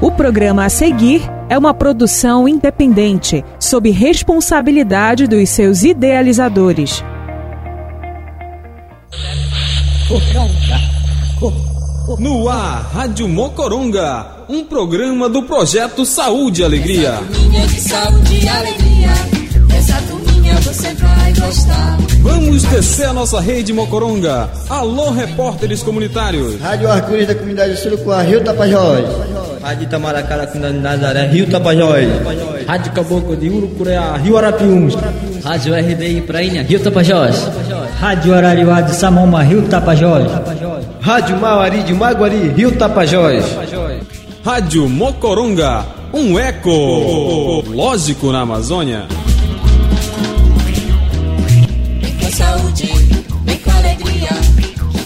O programa a seguir é uma produção independente, sob responsabilidade dos seus idealizadores. No ar, Rádio Mocoronga, um programa do projeto Saúde e Alegria. Essa turminha de saúde e alegria, essa turminha você vai gostar. Vamos descer a nossa rede Mocoronga. Alô, repórteres comunitários. Rádio Arco-Íris da comunidade Surucuá, Rio Tapajós. Rádio Itamaracá da comunidade Nazaré, Rio Tapajós. Rádio Caboclo de Urucureá, Rio Arapiuns. Rádio RDI Prainha, Rio Tapajós. Rádio Arariuá de Samoma, Rio Tapajós. Rádio Mauari de Maguari, Rio Tapajós. Rádio Mocoronga, um eco lógico na Amazônia. Vem com saúde, vem com alegria,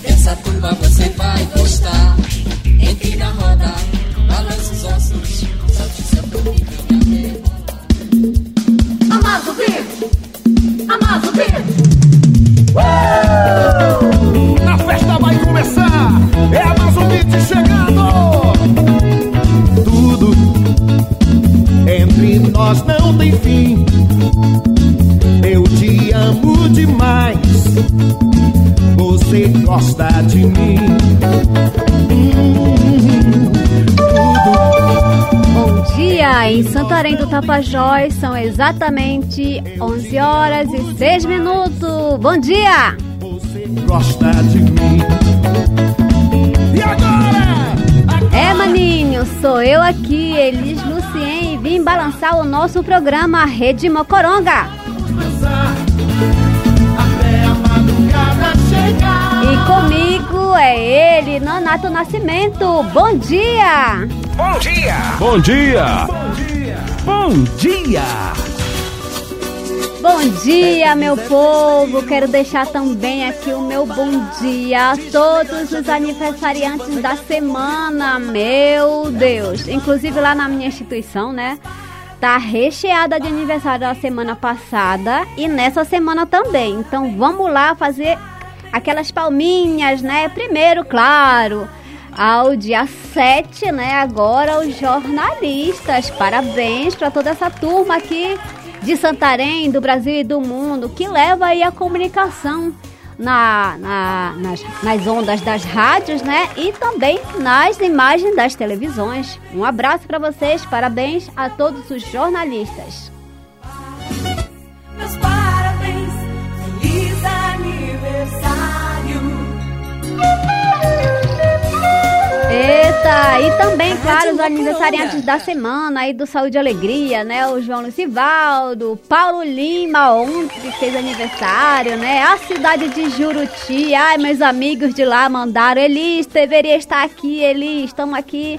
dessa turma você vai gostar. Nós não tem fim. Eu te amo demais. Você gosta de mim. Hum, Bom dia! Em Santarém do Tapajós são exatamente 11 horas e 6 minutos. Bom dia! você gosta de mim. Sou eu aqui, Elis Lucien, e vim balançar o nosso programa Rede Mocoronga. Vamos dançar até a madrugada chegar. E comigo é ele, Nonato Nascimento. Bom dia! Bom dia! Bom dia! Bom dia! Bom dia, meu povo! Quero deixar também aqui o meu bom dia a todos os aniversariantes da semana. Meu Deus! Inclusive lá na minha instituição, né? Tá recheada de aniversário da semana passada e nessa semana também. Então vamos lá fazer aquelas palminhas, né? Primeiro, claro, ao dia 7, né? Agora os jornalistas. Parabéns para toda essa turma aqui de Santarém, do Brasil e do mundo, que leva aí a comunicação na, na- nas, nas ondas das rádios, né? E também nas imagens das televisões. Um abraço para vocês, parabéns a todos os jornalistas. Eita, e também, claro, os aniversariantes da semana aí do Saúde e Alegria, né? O João Lucivaldo, Paulo Lima ontem que fez aniversário, né? A cidade de Juruti, ai, meus amigos de lá mandaram, Elis, deveria estar aqui, Elis, estamos aqui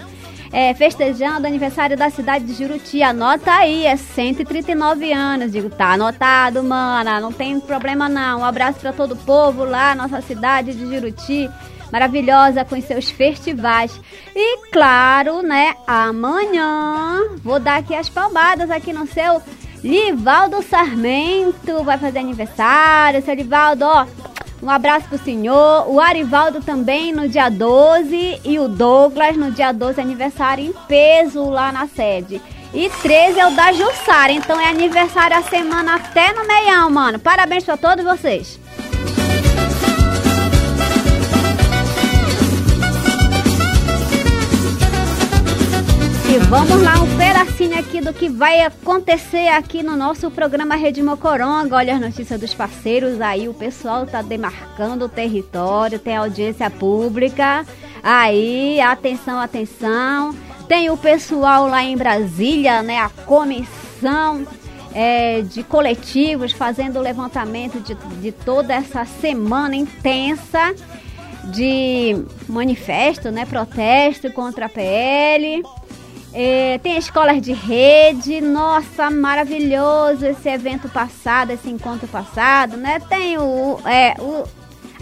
é, festejando o aniversário da cidade de Juruti, anota aí, é 139 anos, digo, tá anotado, mana, não tem problema não, um abraço pra todo o povo lá, nossa cidade de Juruti, maravilhosa com seus festivais. E claro, né, amanhã vou dar aqui as palmadas aqui no seu Livaldo Sarmento, vai fazer aniversário, seu Livaldo, ó, um abraço pro senhor, o Arivaldo também no dia 12 e o Douglas no dia 12 aniversário em peso lá na sede. E 13 é o da Jussara, então é aniversário a semana até no meião, mano. Parabéns pra todos vocês. E vamos lá, um pedacinho aqui do que vai acontecer aqui no nosso programa Rede Mocoronga. Olha as notícias dos parceiros aí, o pessoal tá demarcando o território, tem audiência pública. Aí, atenção, atenção. Tem o pessoal lá em Brasília, né? A comissão é, de coletivos fazendo o levantamento de, de toda essa semana intensa de manifesto, né? Protesto contra a PL. É, tem escolas de rede, nossa, maravilhoso esse evento passado, esse encontro passado, né? Tem o, é, o,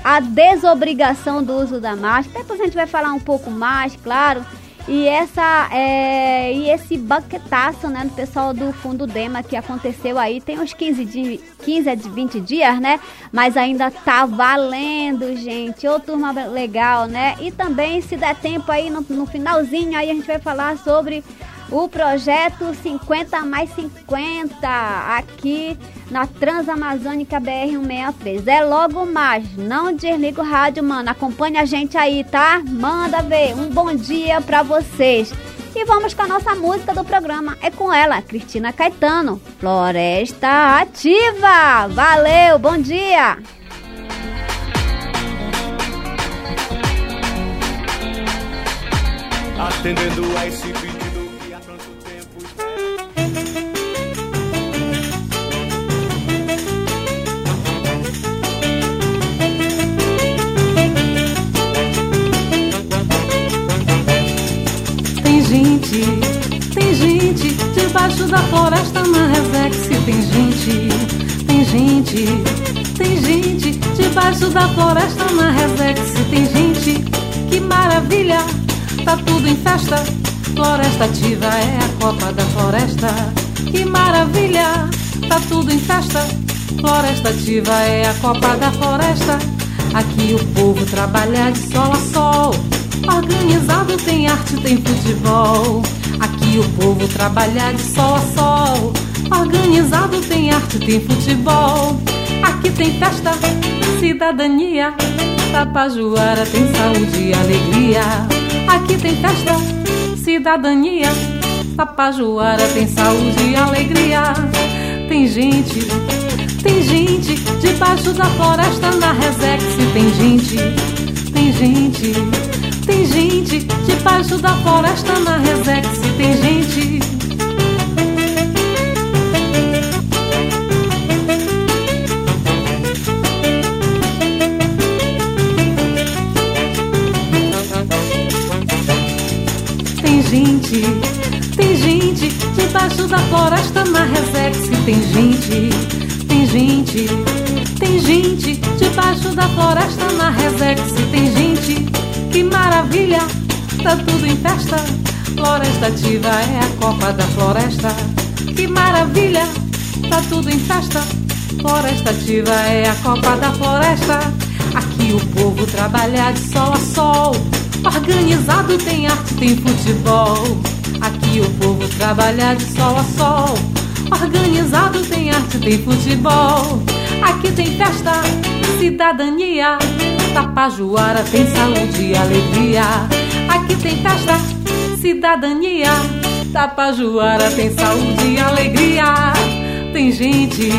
a desobrigação do uso da máscara. Depois a gente vai falar um pouco mais, claro. E, essa, é, e esse banquetaço né, do pessoal do Fundo Dema que aconteceu aí tem uns 15, de, 15 a 20 dias, né? Mas ainda tá valendo, gente. Ô turma legal, né? E também, se der tempo aí no, no finalzinho, aí a gente vai falar sobre o projeto 50 mais 50 aqui na Transamazônica BR-163. É logo mais. Não desliga o rádio, mano. Acompanhe a gente aí, tá? Manda ver. Um bom dia pra vocês. E vamos com a nossa música do programa. É com ela, Cristina Caetano. Floresta Ativa. Valeu, bom dia. Atendendo a esse gente, tem gente debaixo da floresta na Resex. Tem gente, tem gente, tem gente debaixo da floresta na Resex. Tem gente, que maravilha, tá tudo em festa. Floresta ativa é a copa da floresta. Que maravilha, tá tudo em festa. Floresta ativa é a copa da floresta. Aqui o povo trabalha de sol a sol. Organizado tem arte, tem futebol. Aqui o povo trabalha de sol a sol. Organizado tem arte, tem futebol. Aqui tem festa, cidadania. Tapajuara tem saúde e alegria. Aqui tem festa, cidadania. Tapajuara tem saúde e alegria. Tem gente, tem gente debaixo da floresta na Resex. Tem gente, tem gente. Da floresta na Resex. Tem gente. Tem gente, tem gente debaixo da floresta na Resex. Tem gente, tem gente, tem gente debaixo da floresta na Resex. Tem gente, que maravilha, tá tudo em festa. Floresta ativa é a copa da floresta. Que maravilha, tá tudo em festa. Floresta ativa é a copa da floresta. Aqui o povo trabalha de sol a sol. Organizado tem arte, tem futebol. Aqui o povo trabalha de sol a sol. Organizado tem arte, tem futebol. Aqui tem festa, cidadania. Tapajuara tem saúde e alegria. Aqui tem festa, cidadania. Tapajuara tem saúde e alegria. Tem gente,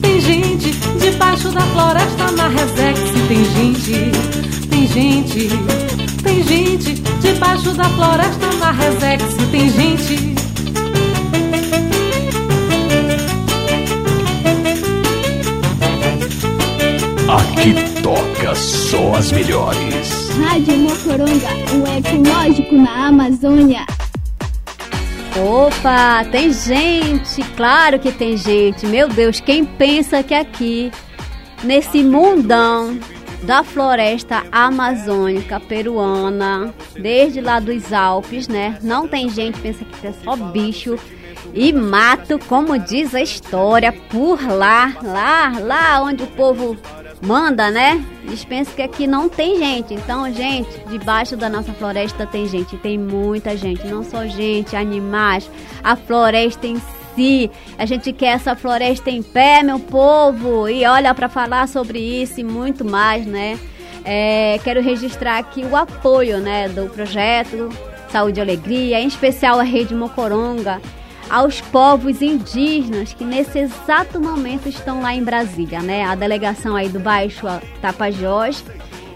tem gente debaixo da floresta na Resex. Tem gente, tem gente, tem gente debaixo da floresta na Resex. Tem gente. Aqui toca só as melhores. Rádio Mocoronga, o ecológico na Amazônia. Opa, tem gente, claro que tem gente. Meu Deus, quem pensa que aqui, nesse mundão da floresta amazônica peruana, desde lá dos Alpes, né? Não tem gente, pensa que é só bicho e mato, como diz a história, por lá, lá, lá onde o povo manda, né? Dispensa que aqui não tem gente. Então, gente, debaixo da nossa floresta tem gente, tem muita gente, não só gente, animais, a floresta em si. A gente quer essa floresta em pé, meu povo. E olha para falar sobre isso e muito mais, né? É, quero registrar aqui o apoio, né, do projeto Saúde e Alegria, em especial a Rede Mocoronga aos povos indígenas que nesse exato momento estão lá em Brasília, né? A delegação aí do Baixo Tapajós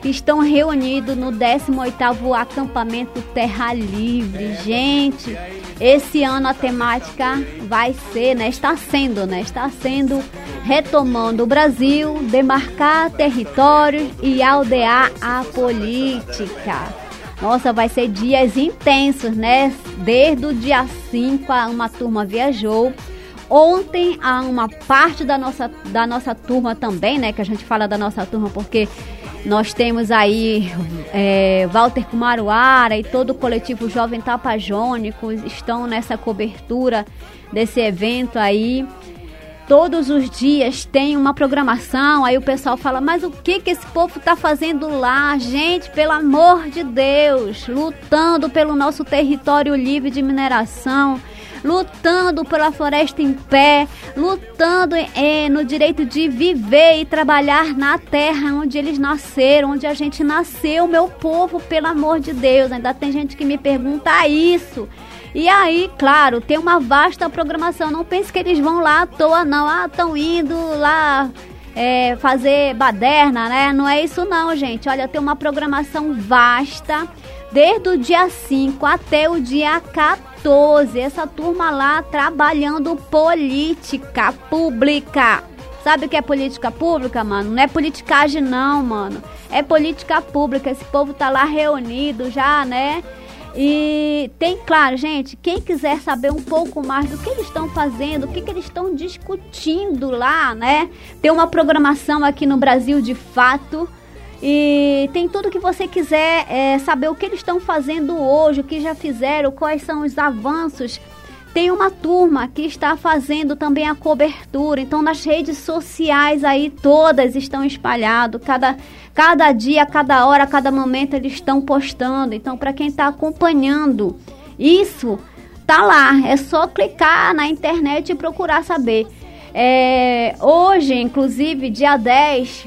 estão reunidos no 18º acampamento Terra Livre. Gente, esse ano a temática vai ser, né, está sendo, né, está sendo retomando o Brasil, demarcar territórios e aldear a política. Nossa, vai ser dias intensos, né? Desde o dia 5 uma turma viajou. Ontem a uma parte da nossa, da nossa turma também, né? Que a gente fala da nossa turma porque Nós temos aí é, Walter Kumaruara e todo o coletivo Jovem Tapajônico estão nessa cobertura desse evento aí. Todos os dias tem uma programação, aí o pessoal fala, mas o que que esse povo tá fazendo lá? Gente, pelo amor de Deus, lutando pelo nosso território livre de mineração, lutando pela floresta em pé, lutando eh, no direito de viver e trabalhar na terra onde eles nasceram, onde a gente nasceu, meu povo, pelo amor de Deus. Ainda tem gente que me pergunta isso. E aí, claro, tem uma vasta programação. Não pense que eles vão lá à toa, não. Ah, estão indo lá é, fazer baderna, né? Não é isso, não, gente. Olha, tem uma programação vasta. Desde o dia 5 até o dia 14. Essa turma lá trabalhando política pública. Sabe o que é política pública, mano? Não é politicagem, não, mano. É política pública. Esse povo tá lá reunido já, né? E tem, claro, gente, quem quiser saber um pouco mais do que eles estão fazendo, o que, que eles estão discutindo lá, né? Tem uma programação aqui no Brasil de fato. E tem tudo que você quiser é, saber o que eles estão fazendo hoje, o que já fizeram, quais são os avanços. Tem uma turma que está fazendo também a cobertura. Então, nas redes sociais aí, todas estão espalhadas. Cada, cada dia, cada hora, cada momento eles estão postando. Então, para quem está acompanhando isso, tá lá. É só clicar na internet e procurar saber. É, hoje, inclusive, dia 10,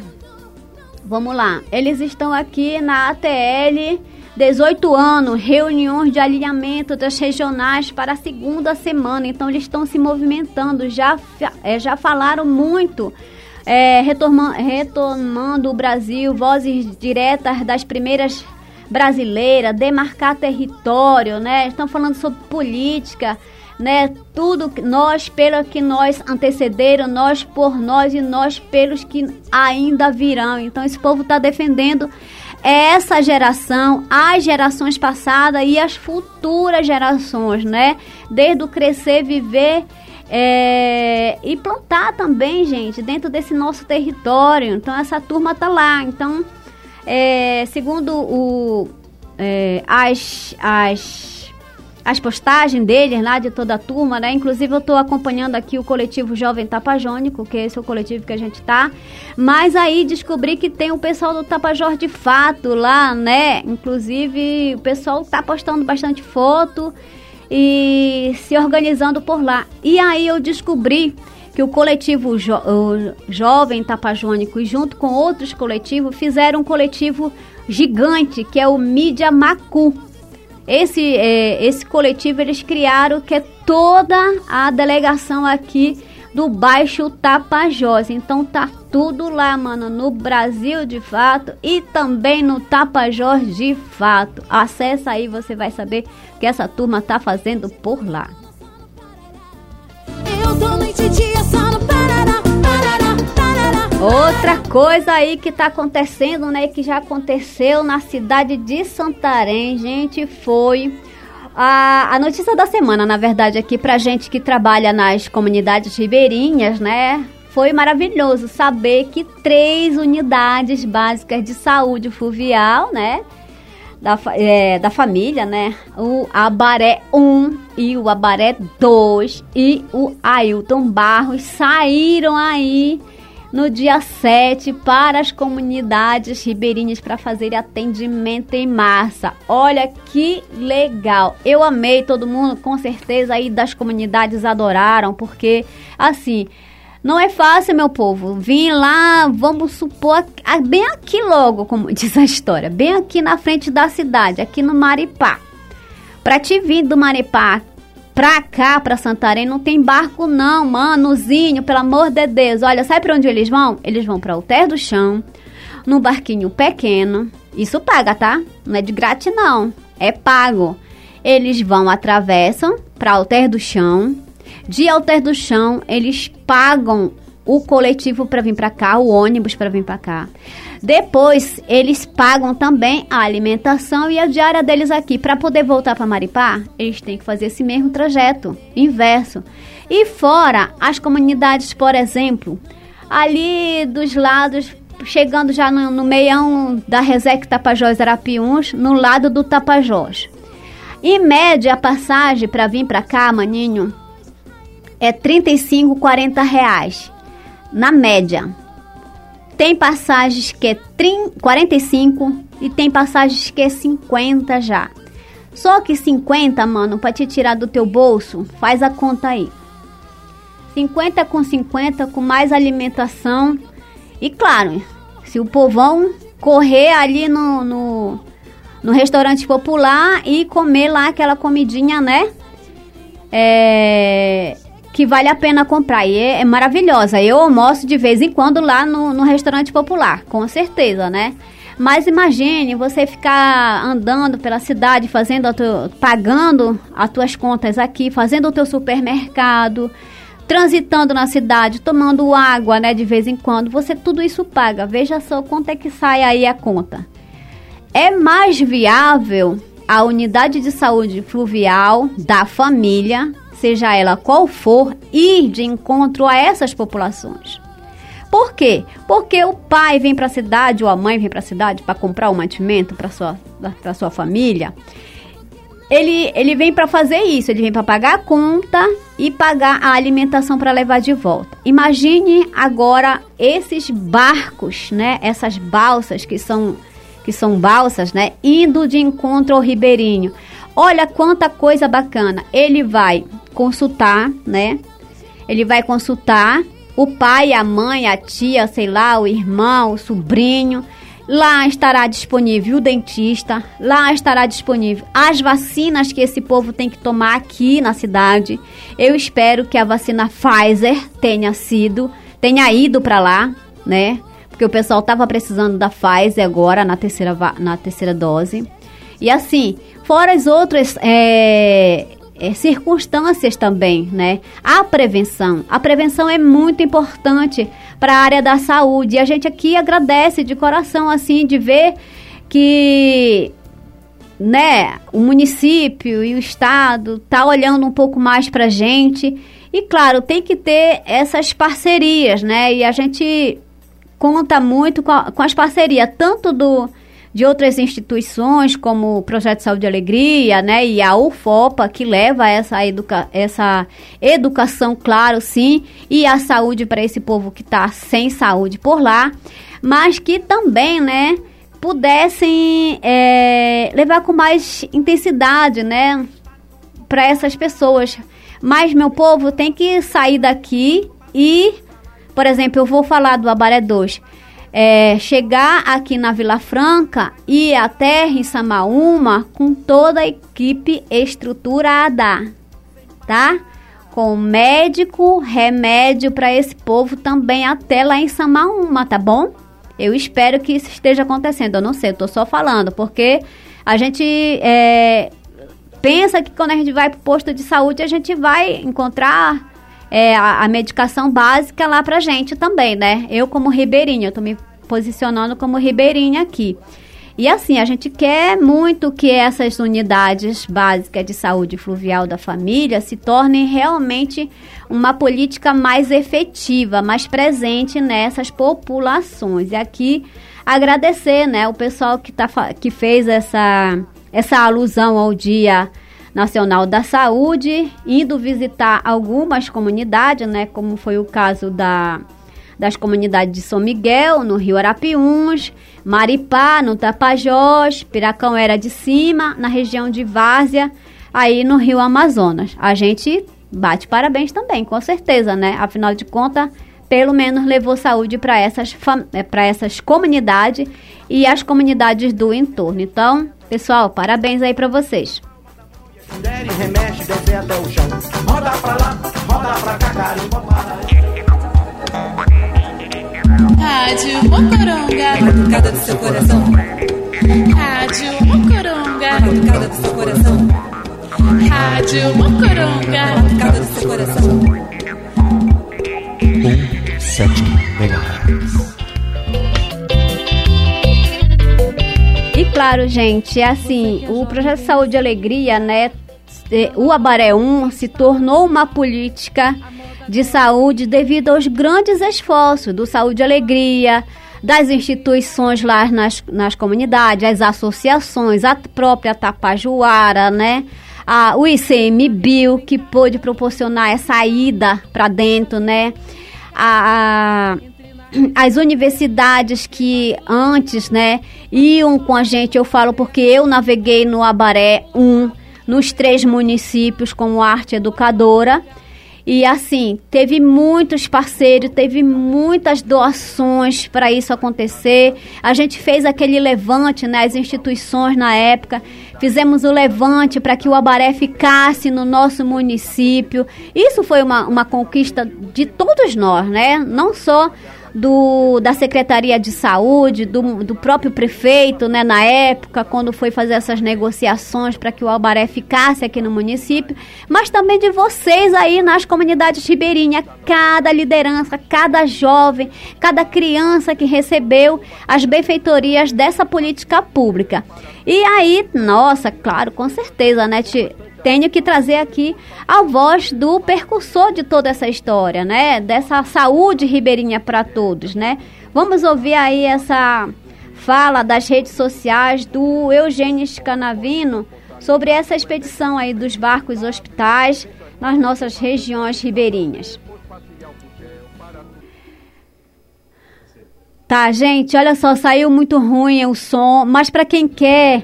vamos lá. Eles estão aqui na ATL 18 anos, reuniões de alinhamento das regionais para a segunda semana. Então, eles estão se movimentando, já, é, já falaram muito. É, retomando, o Brasil, vozes diretas das primeiras brasileiras, demarcar território, né? Estão falando sobre política, né? Tudo nós pelo que nós antecederam, nós por nós e nós pelos que ainda virão. Então esse povo está defendendo essa geração, as gerações passadas e as futuras gerações, né? Desde o crescer, viver é, e plantar também, gente, dentro desse nosso território. Então essa turma tá lá. Então, é, segundo o, é, as, as as postagens deles lá, de toda a turma, né? Inclusive eu estou acompanhando aqui o coletivo Jovem Tapajônico, que esse é o coletivo que a gente tá. Mas aí descobri que tem o pessoal do Tapajós de fato lá, né? Inclusive o pessoal tá postando bastante foto e se organizando por lá. E aí eu descobri que o coletivo jo o Jovem Tapajônico, junto com outros coletivos, fizeram um coletivo gigante, que é o Mídia Macu esse, é, esse coletivo eles criaram que é toda a delegação aqui do Baixo Tapajós. Então tá tudo lá, mano, no Brasil de fato e também no Tapajós de fato. Acessa aí, você vai saber o que essa turma tá fazendo por lá. Eu tô noite Outra coisa aí que tá acontecendo, né, que já aconteceu na cidade de Santarém, gente, foi a, a notícia da semana, na verdade, aqui pra gente que trabalha nas comunidades ribeirinhas, né? Foi maravilhoso saber que três unidades básicas de saúde fluvial, né? Da, é, da família, né? O Abaré 1 e o Abaré 2 e o Ailton Barros saíram aí no dia 7 para as comunidades ribeirinhas para fazer atendimento em massa. Olha que legal. Eu amei todo mundo, com certeza aí das comunidades adoraram, porque assim, não é fácil, meu povo. Vim lá, vamos supor, bem aqui logo, como diz a história, bem aqui na frente da cidade, aqui no Maripá. Para te vir do Maripá pra cá, pra Santarém, não tem barco não, manozinho, pelo amor de Deus. Olha, sabe pra onde eles vão? Eles vão pra Alter do Chão, no barquinho pequeno. Isso paga, tá? Não é de grátis não, é pago. Eles vão, atravessam pra Alter do Chão. De Alter do Chão, eles pagam o coletivo para vir para cá, o ônibus para vir para cá. Depois, eles pagam também a alimentação e a diária deles aqui. Para poder voltar para Maripá, eles têm que fazer esse mesmo trajeto, inverso. E fora as comunidades, por exemplo, ali dos lados chegando já no, no meião da Resec Tapajós Arapiuns, no lado do Tapajós. Em média, a passagem para vir para cá, maninho, é 35, 40 reais. Na média. Tem passagens que é 30, 45 e tem passagens que é 50 já. Só que 50, mano, para te tirar do teu bolso, faz a conta aí. 50 com 50, com mais alimentação. E claro, se o povão correr ali no, no, no restaurante popular e comer lá aquela comidinha, né? É, que vale a pena comprar. E é, é maravilhosa. Eu almoço de vez em quando lá no, no restaurante popular, com certeza, né? Mas imagine você ficar andando pela cidade, fazendo a tu, pagando as tuas contas aqui, fazendo o teu supermercado, transitando na cidade, tomando água, né, de vez em quando. Você tudo isso paga. Veja só quanto é que sai aí a conta. É mais viável a unidade de saúde fluvial da família, seja ela qual for, ir de encontro a essas populações. Por quê? Porque o pai vem para a cidade ou a mãe vem para a cidade para comprar um mantimento para sua para sua família. Ele, ele vem para fazer isso, ele vem para pagar a conta e pagar a alimentação para levar de volta. Imagine agora esses barcos, né? Essas balsas que são que são balsas, né? Indo de encontro ao ribeirinho. Olha quanta coisa bacana. Ele vai consultar, né? Ele vai consultar o pai, a mãe, a tia, sei lá, o irmão, o sobrinho. Lá estará disponível o dentista, lá estará disponível as vacinas que esse povo tem que tomar aqui na cidade. Eu espero que a vacina Pfizer tenha sido, tenha ido para lá, né? Porque o pessoal estava precisando da Pfizer agora na terceira, na terceira dose. E assim, fora as outras é, é, circunstâncias também, né? A prevenção. A prevenção é muito importante para a área da saúde. E a gente aqui agradece de coração, assim, de ver que né, o município e o estado tá olhando um pouco mais para gente. E claro, tem que ter essas parcerias, né? E a gente conta muito com, a, com as parcerias, tanto do de outras instituições, como o Projeto Saúde e Alegria, né, e a UFOPA, que leva essa, educa essa educação, claro, sim, e a saúde para esse povo que está sem saúde por lá, mas que também, né, pudessem é, levar com mais intensidade, né, para essas pessoas. Mas, meu povo, tem que sair daqui e, por exemplo, eu vou falar do Abaré 2 é, chegar aqui na Vila Franca e até em Samaúma com toda a equipe estruturada, tá? Com médico, remédio para esse povo também até lá em Samaúma, tá bom? Eu espero que isso esteja acontecendo. Eu não sei, eu tô só falando, porque a gente é, pensa que quando a gente vai para o posto de saúde, a gente vai encontrar é, a, a, medicação básica lá pra gente também, né? Eu como ribeirinha, eu tô me posicionando como ribeirinha aqui. E assim, a gente quer muito que essas unidades básicas de saúde fluvial da família se tornem realmente uma política mais efetiva, mais presente nessas populações. E aqui agradecer, né, o pessoal que, tá, que fez essa, essa alusão ao Dia Nacional da Saúde, indo visitar algumas comunidades, né, como foi o caso da, das comunidades de São Miguel, no Rio Arapiuns, Maripá, no Tapajós, Piracão era de Cima, na região de Várzea, aí no Rio Amazonas. A gente bate parabéns também, com certeza, né? Afinal de contas, pelo menos levou saúde para essas, é, essas comunidades e as comunidades do entorno. Então, pessoal, parabéns aí para vocês. Der e remexe, descer até o chão. Roda pra lá, roda pra cá, carimba. Rádio Mocoronga. Batucada do seu coração. Rádio Mocoronga. Batucada do seu coração. Rádio Mocoronga. Batucada do seu coração. 17 MHz. E claro, gente, é assim, o Projeto Saúde e Alegria, né, o Abaré 1 se tornou uma política de saúde devido aos grandes esforços do Saúde e Alegria, das instituições lá nas, nas comunidades, as associações, a própria Tapajuara, né? A, o ICMBio, que pôde proporcionar essa ida para dentro, né? A, a, as universidades que antes, né, iam com a gente, eu falo porque eu naveguei no Abaré 1, nos três municípios como arte educadora, e assim, teve muitos parceiros, teve muitas doações para isso acontecer. A gente fez aquele levante, né, as instituições na época, fizemos o levante para que o Abaré ficasse no nosso município. Isso foi uma, uma conquista de todos nós, né? Não só do, da Secretaria de Saúde, do, do próprio prefeito, né, na época, quando foi fazer essas negociações para que o Albaré ficasse aqui no município, mas também de vocês aí nas comunidades ribeirinhas, cada liderança, cada jovem, cada criança que recebeu as benfeitorias dessa política pública. E aí, nossa, claro, com certeza, né, tenho que trazer aqui a voz do percursor de toda essa história, né? Dessa saúde ribeirinha para todos, né? Vamos ouvir aí essa fala das redes sociais do Eugênio Canavino sobre essa expedição aí dos barcos hospitais nas nossas regiões ribeirinhas. Tá, gente, olha só, saiu muito ruim o som, mas para quem quer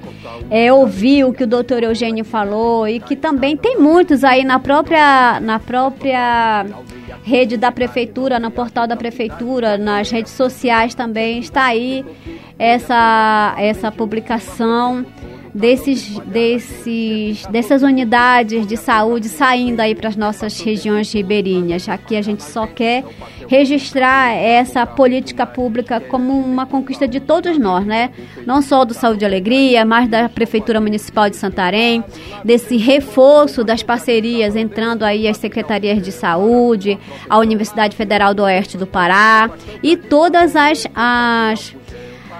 é, ouvir o que o doutor Eugênio falou e que também tem muitos aí na própria, na própria rede da prefeitura, no portal da prefeitura, nas redes sociais também está aí essa, essa publicação desses, desses, dessas unidades de saúde saindo aí para as nossas regiões ribeirinhas. Aqui a gente só quer registrar essa política pública como uma conquista de todos nós, né? Não só do Saúde e Alegria, mas da Prefeitura Municipal de Santarém, desse reforço das parcerias entrando aí as secretarias de saúde, a Universidade Federal do Oeste do Pará e todas as, as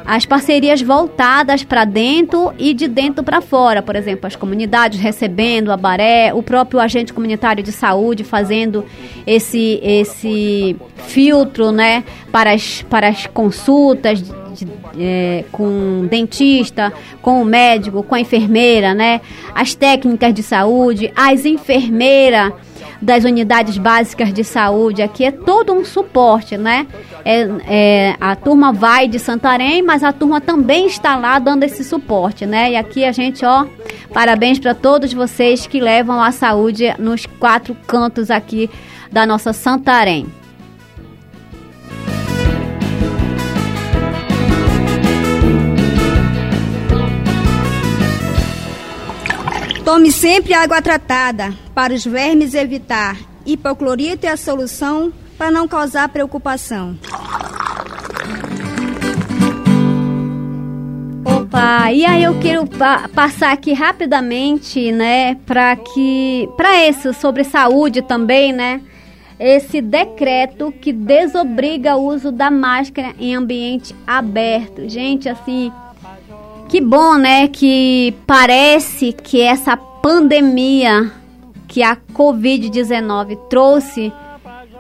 as parcerias voltadas para dentro e de dentro para fora, por exemplo, as comunidades recebendo a baré, o próprio agente comunitário de saúde fazendo esse esse filtro, né, para as para as consultas de, é, com dentista, com o médico, com a enfermeira, né, as técnicas de saúde, as enfermeiras das unidades básicas de saúde aqui é todo um suporte, né? É, é, a turma vai de Santarém, mas a turma também está lá dando esse suporte, né? E aqui a gente, ó, parabéns para todos vocês que levam a saúde nos quatro cantos aqui da nossa Santarém. Tome sempre água tratada para os vermes evitar. Hipoclorito é a solução para não causar preocupação. Opa, e aí eu quero pa passar aqui rapidamente, né, para que para isso sobre saúde também, né? Esse decreto que desobriga o uso da máscara em ambiente aberto. Gente, assim, que bom, né? Que parece que essa pandemia que a Covid-19 trouxe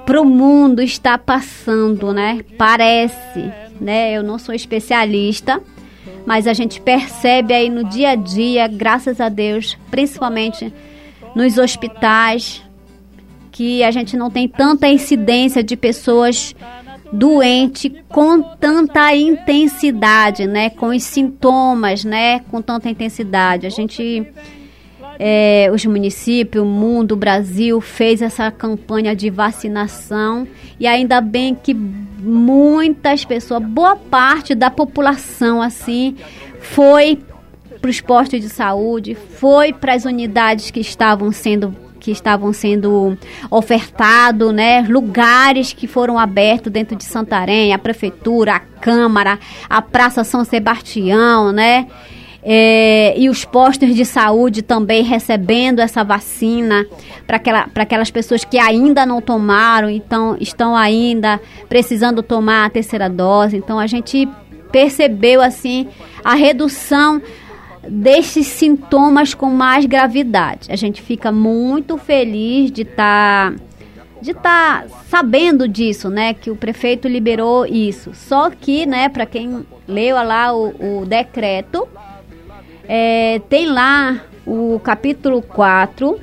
para o mundo está passando, né? Parece, né? Eu não sou especialista, mas a gente percebe aí no dia a dia, graças a Deus, principalmente nos hospitais, que a gente não tem tanta incidência de pessoas doente com tanta intensidade, né? Com os sintomas, né? Com tanta intensidade. A gente, é, os municípios, o mundo, o Brasil fez essa campanha de vacinação e ainda bem que muitas pessoas, boa parte da população, assim, foi para os postos de saúde, foi para as unidades que estavam sendo que estavam sendo ofertados, né? Lugares que foram abertos dentro de Santarém, a prefeitura, a Câmara, a Praça São Sebastião, né? É, e os postos de saúde também recebendo essa vacina para aquela, aquelas pessoas que ainda não tomaram, então estão ainda precisando tomar a terceira dose. Então a gente percebeu assim a redução desses sintomas com mais gravidade. A gente fica muito feliz de estar tá de estar sabendo disso, né? Que o prefeito liberou isso. Só que, né, para quem leu lá o, o decreto, é, tem lá o capítulo 4,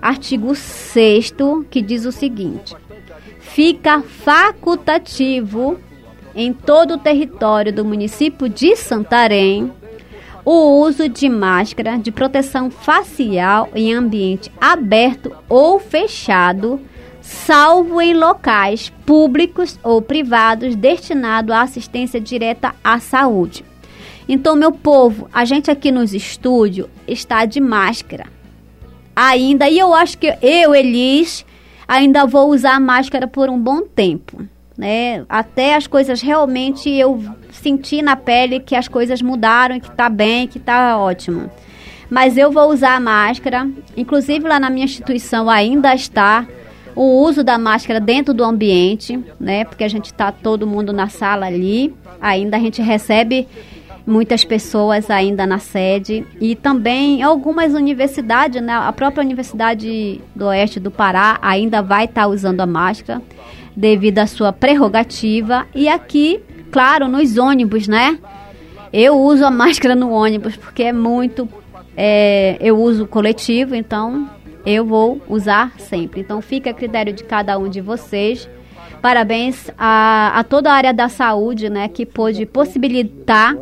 artigo 6 que diz o seguinte: fica facultativo em todo o território do município de Santarém o uso de máscara de proteção facial em ambiente aberto ou fechado, salvo em locais públicos ou privados destinados à assistência direta à saúde. Então, meu povo, a gente aqui nos estúdios está de máscara. Ainda, e eu acho que eu, Elis, ainda vou usar máscara por um bom tempo. Né? Até as coisas realmente eu senti na pele que as coisas mudaram, que tá bem, que tá ótimo. Mas eu vou usar a máscara, inclusive lá na minha instituição ainda está o uso da máscara dentro do ambiente, né? Porque a gente está todo mundo na sala ali, ainda a gente recebe muitas pessoas ainda na sede e também algumas universidades, né? A própria Universidade do Oeste do Pará ainda vai estar tá usando a máscara devido à sua prerrogativa e aqui, claro, nos ônibus, né? Eu uso a máscara no ônibus porque é muito é, eu uso coletivo, então eu vou usar sempre. Então fica a critério de cada um de vocês. Parabéns a, a toda a área da saúde, né, que pôde possibilitar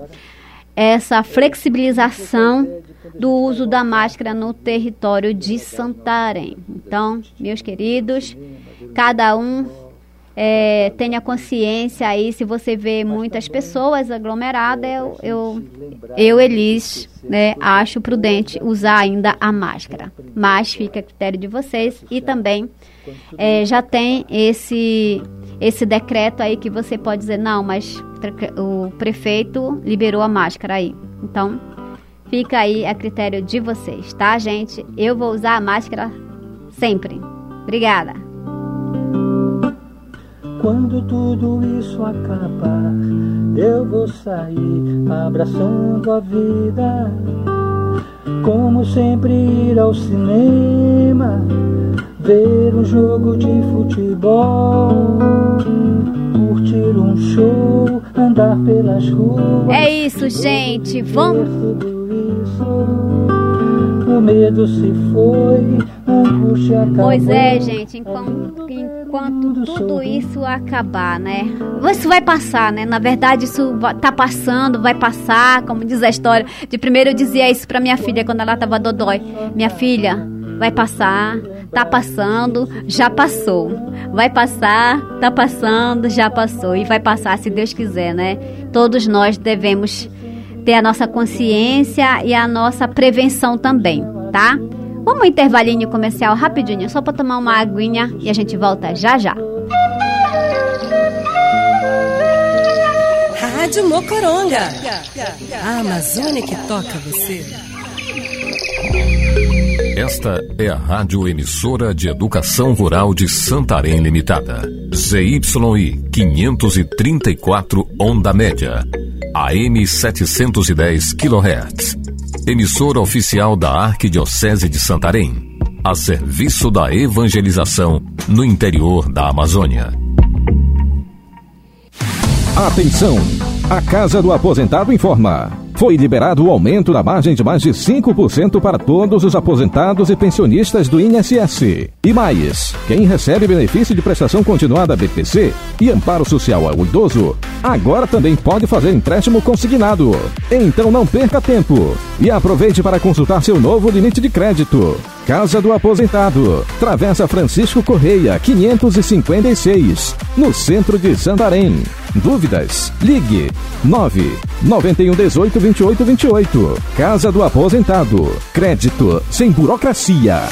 essa flexibilização do uso da máscara no território de Santarém. Então, meus queridos, cada um é, tenha consciência aí, se você vê muitas pessoas aglomeradas, eu, eu, eu Elis, né, acho prudente usar ainda a máscara. Mas fica a critério de vocês e também é, já tem esse, esse decreto aí que você pode dizer, não, mas o prefeito liberou a máscara aí. Então, fica aí a critério de vocês, tá, gente? Eu vou usar a máscara sempre. Obrigada. Quando tudo isso acabar, eu vou sair abraçando a vida. Como sempre ir ao cinema, ver um jogo de futebol, curtir um show, andar pelas ruas. É isso, gente. Vamos. O medo se foi, a angústia acabou. Pois é, gente. Enquanto, enquanto tudo isso acabar, né? Isso vai passar, né? Na verdade, isso tá passando, vai passar, como diz a história. De primeiro eu dizia isso pra minha filha quando ela tava dodói. Minha filha, vai passar, tá passando, já passou. Vai passar, tá passando, já passou. E vai passar se Deus quiser, né? Todos nós devemos ter a nossa consciência e a nossa prevenção também, tá? Vamos um intervalinho comercial rapidinho, só para tomar uma aguinha e a gente volta já já. Rádio Mocoronga. A Amazônia que toca você. Esta é a Rádio Emissora de Educação Rural de Santarém Limitada. ZYI 534 Onda Média. AM 710 kHz. Emissora oficial da Arquidiocese de Santarém. A serviço da evangelização no interior da Amazônia. Atenção! A Casa do Aposentado informa. Foi liberado o aumento da margem de mais de 5% para todos os aposentados e pensionistas do INSS. E mais, quem recebe benefício de prestação continuada BPC e amparo social ao idoso, agora também pode fazer empréstimo consignado. Então não perca tempo e aproveite para consultar seu novo limite de crédito. Casa do Aposentado, Travessa Francisco Correia, 556, no centro de Santarém. Dúvidas? Ligue 9 91 18 28 28. Casa do Aposentado. Crédito sem burocracia.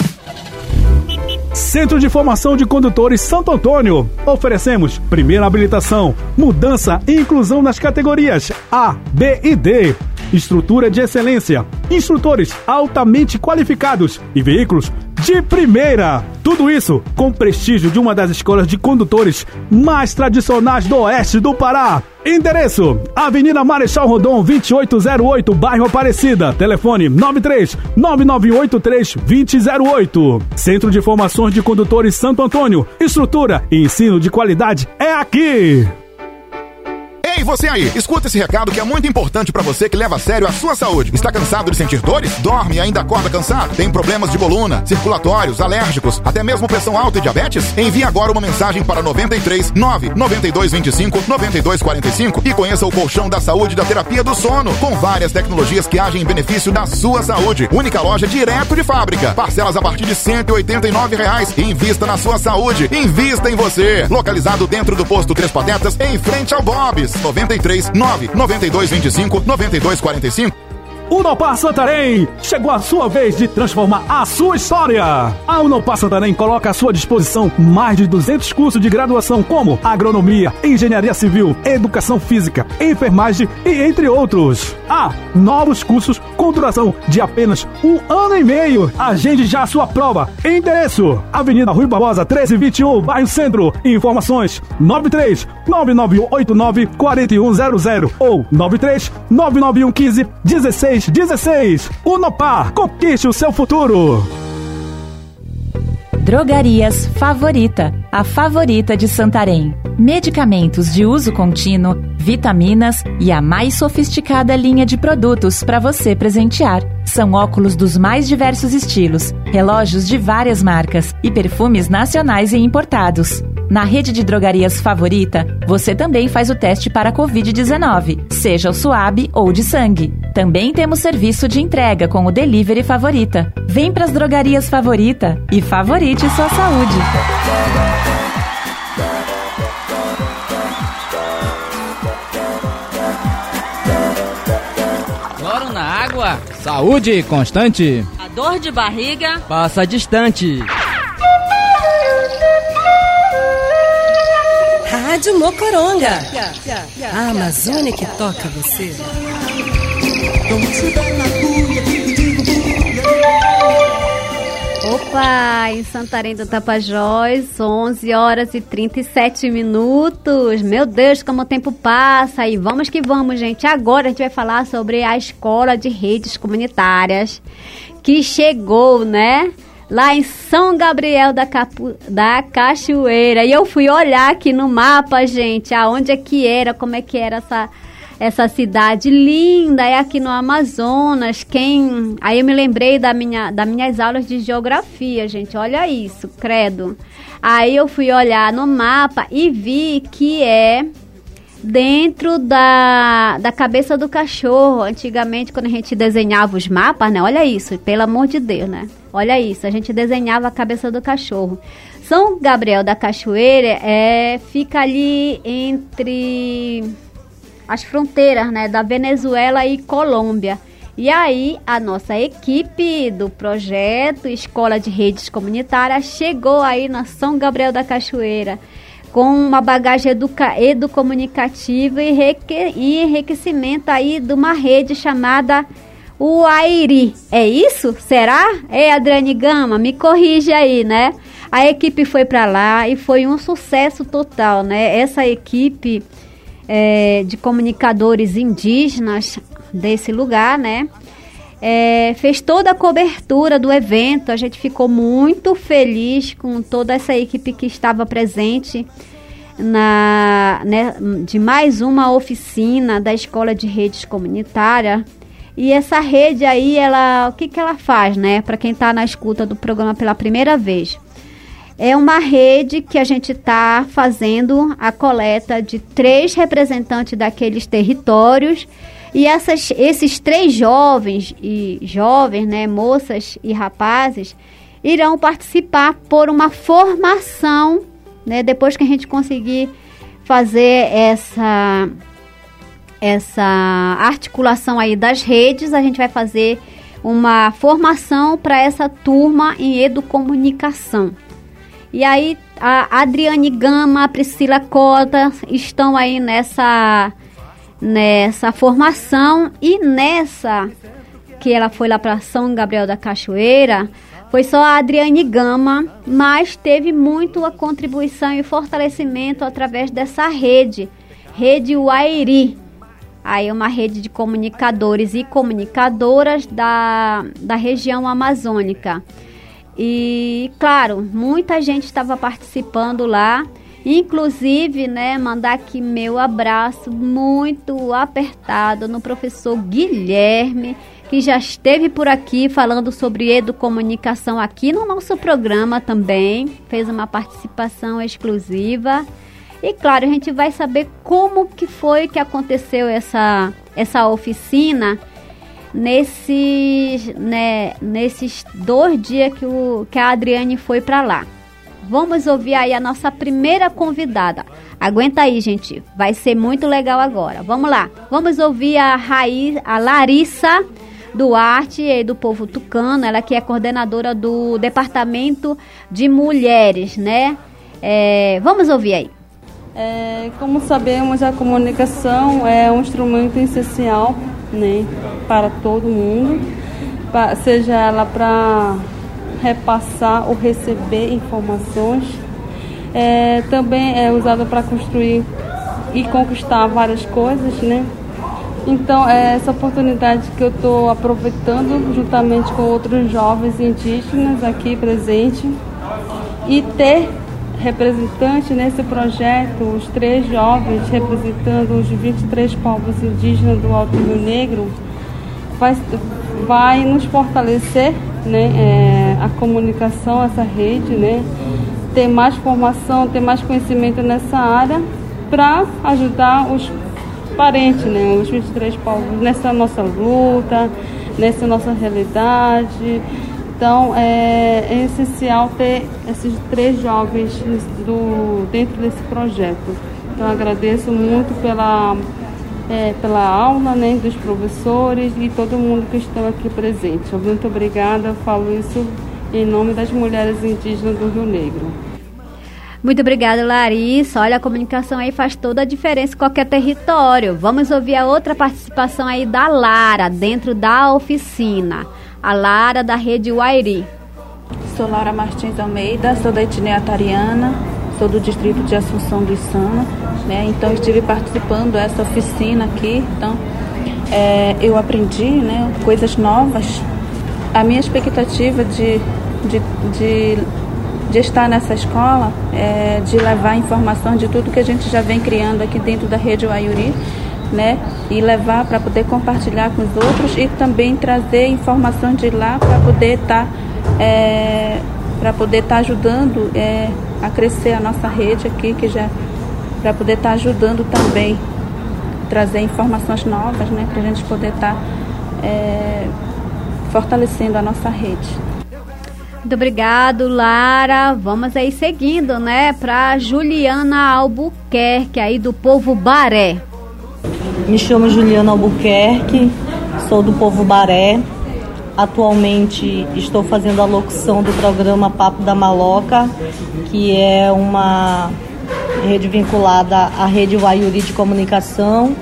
Centro de Formação de Condutores Santo Antônio. Oferecemos primeira habilitação, mudança e inclusão nas categorias A, B e D estrutura de excelência, instrutores altamente qualificados e veículos de primeira. Tudo isso com prestígio de uma das escolas de condutores mais tradicionais do oeste do Pará. Endereço: Avenida Marechal Rondon, 2808, bairro Aparecida. Telefone 93 9983 2008. Centro de Formações de Condutores Santo Antônio. Estrutura e ensino de qualidade é aqui. Ei, você aí, escuta esse recado que é muito importante pra você que leva a sério a sua saúde. Está cansado de sentir dores? Dorme e ainda acorda cansado? Tem problemas de coluna, circulatórios, alérgicos, até mesmo pressão alta e diabetes? Envie agora uma mensagem para 93 9 92 25 92 45 e conheça o colchão da saúde da terapia do sono, com várias tecnologias que agem em benefício da sua saúde. Única loja direto de fábrica. Parcelas a partir de 189 reais. Invista na sua saúde. Invista em você. Localizado dentro do posto Três Patetas, em frente ao Bob's. 93 9 92 25 92 45. Unopar Santarém! Chegou a sua vez de transformar a sua história! A Unopar Santarém coloca à sua disposição mais de 200 cursos de graduação como agronomia, engenharia civil, educação física, enfermagem e entre outros. Há novos cursos com duração de apenas um ano e meio. Agende já a sua prova. Endereço: Avenida Rui Barbosa 1321, bairro Centro. Informações: 93 99189 4100 ou 93 99115 16 16. Unopar, conquiste o seu futuro. Drogarias Favorita, a favorita de Santarém. Medicamentos de uso contínuo, vitaminas e a mais sofisticada linha de produtos para você presentear. São óculos dos mais diversos estilos, relógios de várias marcas e perfumes nacionais e importados. Na rede de drogarias favorita, você também faz o teste para a Covid-19, seja o suave ou de sangue. Também temos serviço de entrega com o Delivery Favorita. Vem pras drogarias favorita e favorite sua saúde. Cloro na água, saúde constante. A dor de barriga Passa distante. Rádio Mocoronga. A Amazônia que toca você. Opa, em Santarém do Tapajós, 11 horas e 37 minutos. Meu Deus, como o tempo passa. E vamos que vamos, gente. Agora a gente vai falar sobre a Escola de Redes Comunitárias, que chegou, né? Lá em São Gabriel da, Capu... da Cachoeira. E eu fui olhar aqui no mapa, gente, aonde é que era, como é que era essa essa cidade linda é aqui no Amazonas. Quem aí eu me lembrei da minha das minhas aulas de geografia, gente. Olha isso, credo. Aí eu fui olhar no mapa e vi que é dentro da, da cabeça do cachorro. Antigamente, quando a gente desenhava os mapas, né? Olha isso, pelo amor de Deus, né? Olha isso, a gente desenhava a cabeça do cachorro. São Gabriel da Cachoeira é, fica ali entre as fronteiras né, da Venezuela e Colômbia. E aí, a nossa equipe do projeto Escola de Redes Comunitárias chegou aí na São Gabriel da Cachoeira com uma bagagem educa educomunicativa e, e enriquecimento aí de uma rede chamada o Airi. É isso? Será? É, Adriane Gama, me corrige aí, né? A equipe foi para lá e foi um sucesso total, né? Essa equipe é, de comunicadores indígenas desse lugar, né? É, fez toda a cobertura do evento. A gente ficou muito feliz com toda essa equipe que estava presente na, né, de mais uma oficina da Escola de Redes Comunitária. E essa rede aí, ela, o que, que ela faz, né? Para quem está na escuta do programa pela primeira vez. É uma rede que a gente está fazendo a coleta de três representantes daqueles territórios. E essas, esses três jovens e jovens, né, moças e rapazes, irão participar por uma formação, né, depois que a gente conseguir fazer essa essa articulação aí das redes, a gente vai fazer uma formação para essa turma em educomunicação. E aí a Adriane Gama, a Priscila Cota estão aí nessa nessa formação e nessa que ela foi lá para São Gabriel da Cachoeira, foi só a Adriane Gama, mas teve muito a contribuição e fortalecimento através dessa rede, Rede Uairi. Aí é uma rede de comunicadores e comunicadoras da, da região amazônica. E, claro, muita gente estava participando lá. Inclusive, né, mandar aqui meu abraço muito apertado no professor Guilherme, que já esteve por aqui falando sobre educomunicação aqui no nosso programa também. Fez uma participação exclusiva. E claro, a gente vai saber como que foi que aconteceu essa, essa oficina nesses, né, nesses dois dias que, o, que a Adriane foi para lá. Vamos ouvir aí a nossa primeira convidada. Aguenta aí, gente. Vai ser muito legal agora. Vamos lá. Vamos ouvir a Raiz, a Larissa Duarte e do Povo Tucano. Ela que é coordenadora do Departamento de Mulheres, né? É, vamos ouvir aí. É, como sabemos, a comunicação é um instrumento essencial né, para todo mundo, seja ela para repassar ou receber informações. É, também é usada para construir e conquistar várias coisas, né? Então, é essa oportunidade que eu estou aproveitando juntamente com outros jovens indígenas aqui presentes e ter representante nesse projeto, os três jovens representando os 23 povos indígenas do Alto Rio Negro, vai, vai nos fortalecer né, é, a comunicação, essa rede, né, ter mais formação, ter mais conhecimento nessa área para ajudar os parentes, né, os 23 povos nessa nossa luta, nessa nossa realidade então é, é, essencial ter esses três jovens do, dentro desse projeto. Então agradeço muito pela, é, pela aula né, dos professores e todo mundo que estão aqui presente. Muito obrigada, eu falo isso em nome das mulheres indígenas do Rio Negro. Muito obrigada, Larissa. Olha, a comunicação aí faz toda a diferença em qualquer território. Vamos ouvir a outra participação aí da Lara, dentro da oficina a Lara da rede Wairi. Sou Laura Martins Almeida, sou da etnia atariana, sou do distrito de Assunção do Içama, né? Então estive participando dessa oficina aqui, então é, eu aprendi, né, coisas novas. A minha expectativa de, de, de, de estar nessa escola é de levar informação de tudo que a gente já vem criando aqui dentro da rede Waiuri né? E levar para poder compartilhar com os outros e também trazer informações de lá para poder estar tá, é, para poder estar tá ajudando é, a crescer a nossa rede aqui, que já para poder estar tá ajudando também trazer informações novas, né? Para a gente poder estar tá, é, fortalecendo a nossa rede. Muito obrigado, Lara. Vamos aí seguindo, né, para Juliana Albuquerque aí do povo Baré. Me chamo Juliana Albuquerque, sou do povo Baré. Atualmente estou fazendo a locução do programa Papo da Maloca, que é uma rede vinculada à rede Waiuri de comunicação.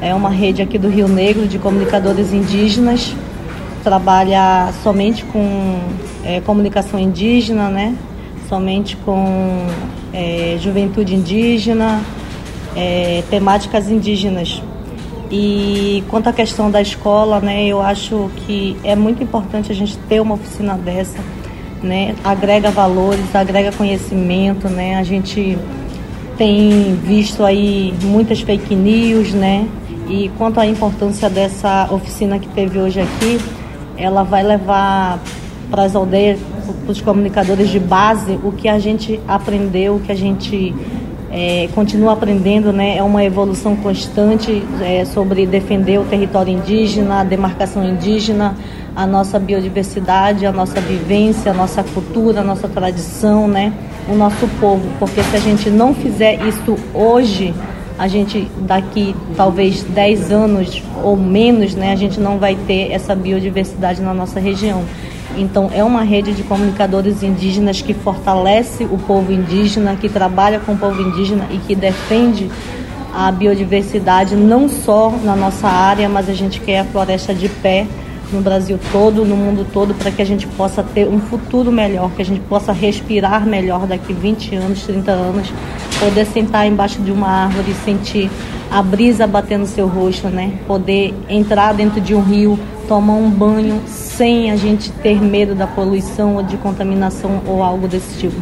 É uma rede aqui do Rio Negro de comunicadores indígenas. Trabalha somente com é, comunicação indígena, né? Somente com é, juventude indígena, é, temáticas indígenas. E quanto à questão da escola, né, eu acho que é muito importante a gente ter uma oficina dessa, né? Agrega valores, agrega conhecimento, né? A gente tem visto aí muitas fake news, né? E quanto à importância dessa oficina que teve hoje aqui, ela vai levar para as aldeias, para os comunicadores de base, o que a gente aprendeu, o que a gente é, continua aprendendo, né? É uma evolução constante é, sobre defender o território indígena, a demarcação indígena, a nossa biodiversidade, a nossa vivência, a nossa cultura, a nossa tradição, né? O nosso povo, porque se a gente não fizer isso hoje, a gente daqui talvez 10 anos ou menos, né, a gente não vai ter essa biodiversidade na nossa região. Então, é uma rede de comunicadores indígenas que fortalece o povo indígena, que trabalha com o povo indígena e que defende a biodiversidade não só na nossa área, mas a gente quer a floresta de pé no Brasil todo, no mundo todo, para que a gente possa ter um futuro melhor, que a gente possa respirar melhor daqui 20 anos, 30 anos, poder sentar embaixo de uma árvore e sentir a brisa bater no seu rosto, né? Poder entrar dentro de um rio, tomar um banho sem a gente ter medo da poluição ou de contaminação ou algo desse tipo.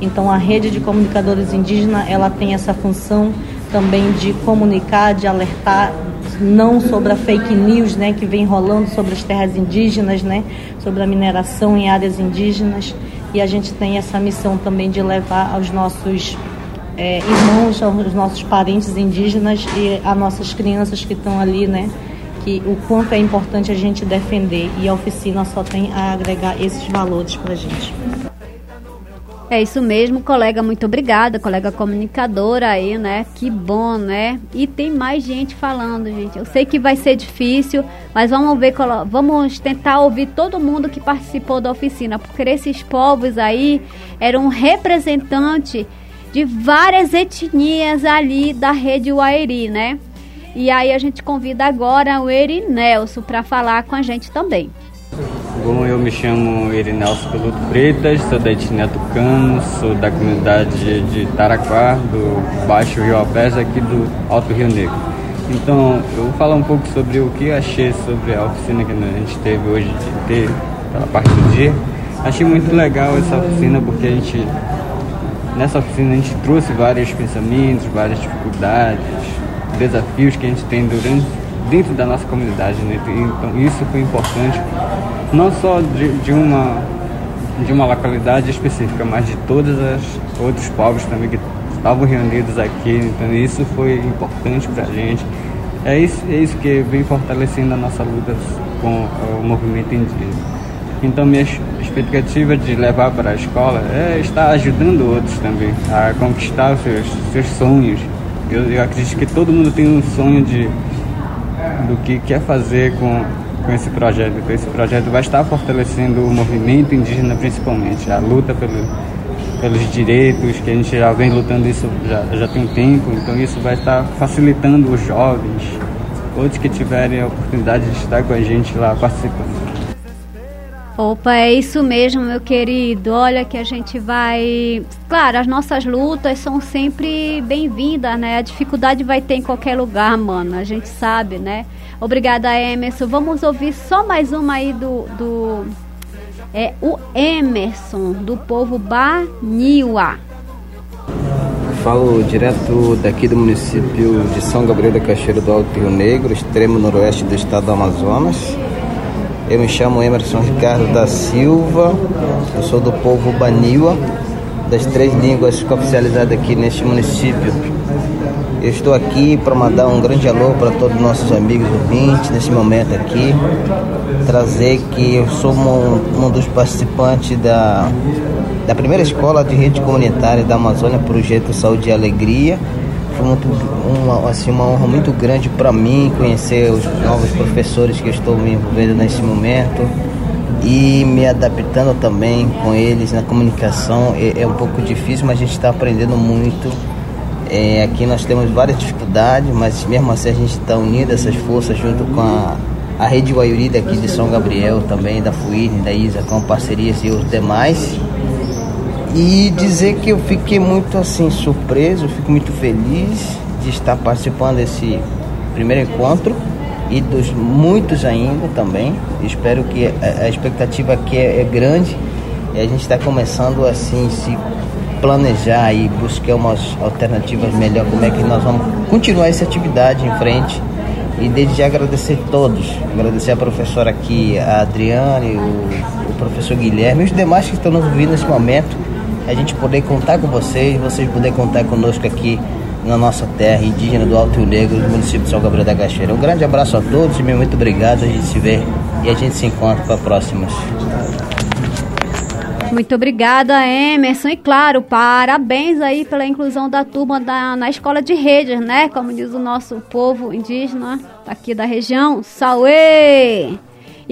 Então a rede de comunicadores indígenas, ela tem essa função também de comunicar, de alertar não sobre a fake news, né, que vem rolando sobre as terras indígenas, né, sobre a mineração em áreas indígenas. E a gente tem essa missão também de levar aos nossos é, irmãos, aos nossos parentes indígenas e a nossas crianças que estão ali, né, que o quanto é importante a gente defender. E a oficina só tem a agregar esses valores para a gente. É isso mesmo, colega, muito obrigada, colega comunicadora aí, né? Que bom, né? E tem mais gente falando, gente. Eu sei que vai ser difícil, mas vamos ver, vamos tentar ouvir todo mundo que participou da oficina, porque esses povos aí eram representantes de várias etnias ali da rede Uairi, né? E aí a gente convida agora o Eri Nelson para falar com a gente também. Bom, eu me chamo Irinelso Peluto Freitas, sou da etnia Tucano, sou da comunidade de Taraquá, do Baixo Rio Alpes, aqui do Alto Rio Negro. Então, eu vou falar um pouco sobre o que achei sobre a oficina que a gente teve hoje ter, pela parte do dia. Achei muito legal essa oficina porque a gente, nessa oficina a gente trouxe vários pensamentos, várias dificuldades, desafios que a gente tem durante, dentro da nossa comunidade. Né? Então, isso foi importante não só de, de, uma de uma localidade específica, mas de todos os outros povos também que estavam reunidos aqui. Então isso foi importante para a gente. É isso, é isso que vem fortalecendo a nossa luta com o movimento indígena. Então minha expectativa de levar para a escola é estar ajudando outros também a conquistar seus, seus sonhos. Eu, acredito que todo mundo tem um sonho de do que quer fazer com com esse projeto. Então, esse projeto vai estar fortalecendo o movimento indígena, principalmente, a luta pelo, pelos direitos, que a gente já vem lutando isso já, já tem um tempo, então isso vai estar facilitando os jovens, outros que tiverem a oportunidade de estar com a gente lá participando. Opa, é isso mesmo, meu querido. Olha que a gente vai. Claro, as nossas lutas são sempre bem-vindas, né? A dificuldade vai ter em qualquer lugar, mano. A gente sabe, né? Obrigada, Emerson. Vamos ouvir só mais uma aí do. do é o Emerson, do povo Baniwa. Falo direto daqui do município de São Gabriel da Cachoeira do Alto Rio Negro, extremo noroeste do estado do Amazonas. Eu me chamo Emerson Ricardo da Silva, eu sou do povo Baniwa, das três línguas oficializadas aqui neste município. Eu estou aqui para mandar um grande alô para todos os nossos amigos ouvintes nesse momento aqui. Trazer que eu sou um, um dos participantes da, da primeira escola de rede comunitária da Amazônia, Projeto Saúde e Alegria. Foi uma, assim, uma honra muito grande para mim conhecer os novos professores que estou me envolvendo nesse momento e me adaptando também com eles na comunicação. É, é um pouco difícil, mas a gente está aprendendo muito é, aqui nós temos várias dificuldades, mas mesmo assim a gente está unindo essas forças junto com a, a Rede Guaiuri daqui de São Gabriel, também da FUIRN, da ISA, com parcerias e os demais. E dizer que eu fiquei muito assim surpreso, fico muito feliz de estar participando desse primeiro encontro e dos muitos ainda também. Espero que a, expectativa aqui é, é grande e a gente está começando assim se planejar e buscar umas alternativas melhor, como é que nós vamos continuar essa atividade em frente. E desde já agradecer a todos, agradecer a professora aqui, a Adriane, o, o professor Guilherme e os demais que estão nos ouvindo nesse momento, a gente poder contar com vocês, vocês poderem contar conosco aqui na nossa terra indígena do Alto Rio Negro, do município de São Gabriel da Cachoeira. Um grande abraço a todos e muito obrigado. A gente se vê e a gente se encontra para próximas. Muito obrigada, Emerson. E claro, parabéns aí pela inclusão da turma da, na escola de redes, né? Como diz o nosso povo indígena aqui da região. Sauê!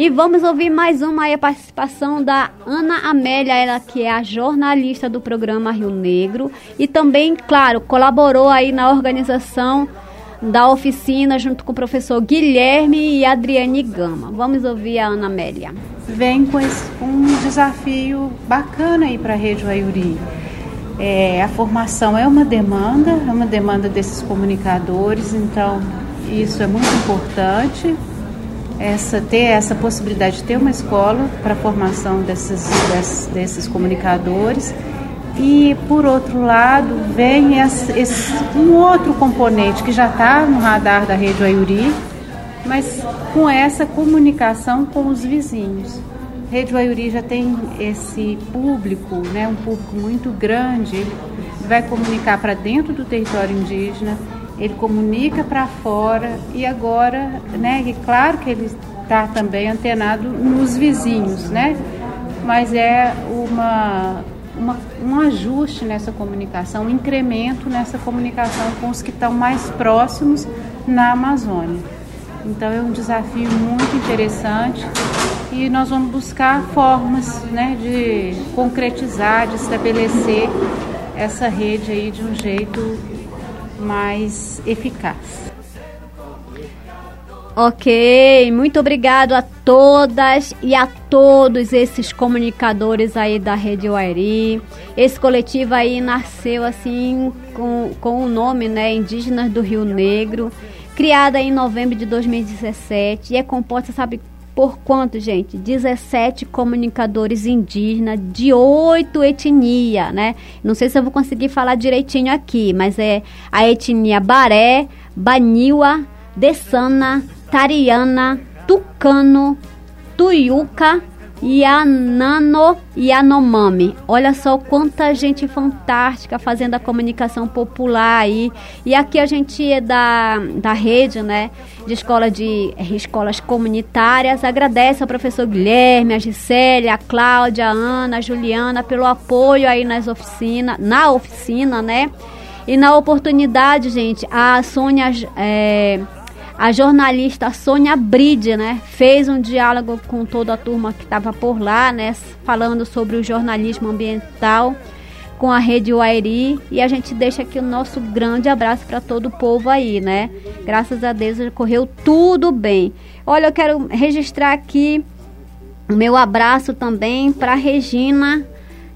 E vamos ouvir mais uma aí, a participação da Ana Amélia, ela que é a jornalista do programa Rio Negro e também, claro, colaborou aí na organização da oficina junto com o professor Guilherme e Adriane Gama. Vamos ouvir a Ana Amélia. Vem com esse, um desafio bacana aí para a Rede Waiuri. É, a formação é uma demanda, é uma demanda desses comunicadores, então isso é muito importante essa ter essa possibilidade de ter uma escola para a formação desses, desses, desses, comunicadores e por outro lado vem esse, esse, um outro componente que já está no radar da rede Ayuri, mas com essa comunicação com os vizinhos. Rede Ayuri já tem esse público, né, um público muito grande, ele vai comunicar para dentro do território indígena, ele comunica para fora e agora, né, e claro que ele está também antenado nos vizinhos, né, mas é uma, uma, um ajuste nessa comunicação, um incremento nessa comunicação com os que estão mais próximos na Amazônia. Então é um desafio muito interessante e nós vamos buscar formas né, de concretizar, de estabelecer essa rede aí de um jeito mais eficaz. Ok, muito obrigado a todas e a todos esses comunicadores aí da Rede Wairi. Esse coletivo aí nasceu assim com, com o nome, né, Indígenas do Rio Negro, criada em novembro de 2017 e é composta, sabe por quanto, gente? 17 comunicadores indígenas de oito etnias, né? Não sei se eu vou conseguir falar direitinho aqui, mas é a etnia Baré, Baniwa, Dessana, Tariana, Tucano, Tuiuca, Yanano e Yanomami. Olha só quanta gente fantástica fazendo a comunicação popular aí. E aqui a gente é da, da rede, né, de escola de escolas comunitárias. Agradece ao professor Guilherme, a Gisele, a Cláudia, a Ana, a Juliana pelo apoio aí nas oficinas, na oficina, né? E na oportunidade, gente, a Sônia é, a jornalista Sônia Bride, né, fez um diálogo com toda a turma que estava por lá, né, falando sobre o jornalismo ambiental com a Rede Uairi e a gente deixa aqui o nosso grande abraço para todo o povo aí, né? Graças a Deus correu tudo bem. Olha, eu quero registrar aqui o meu abraço também para Regina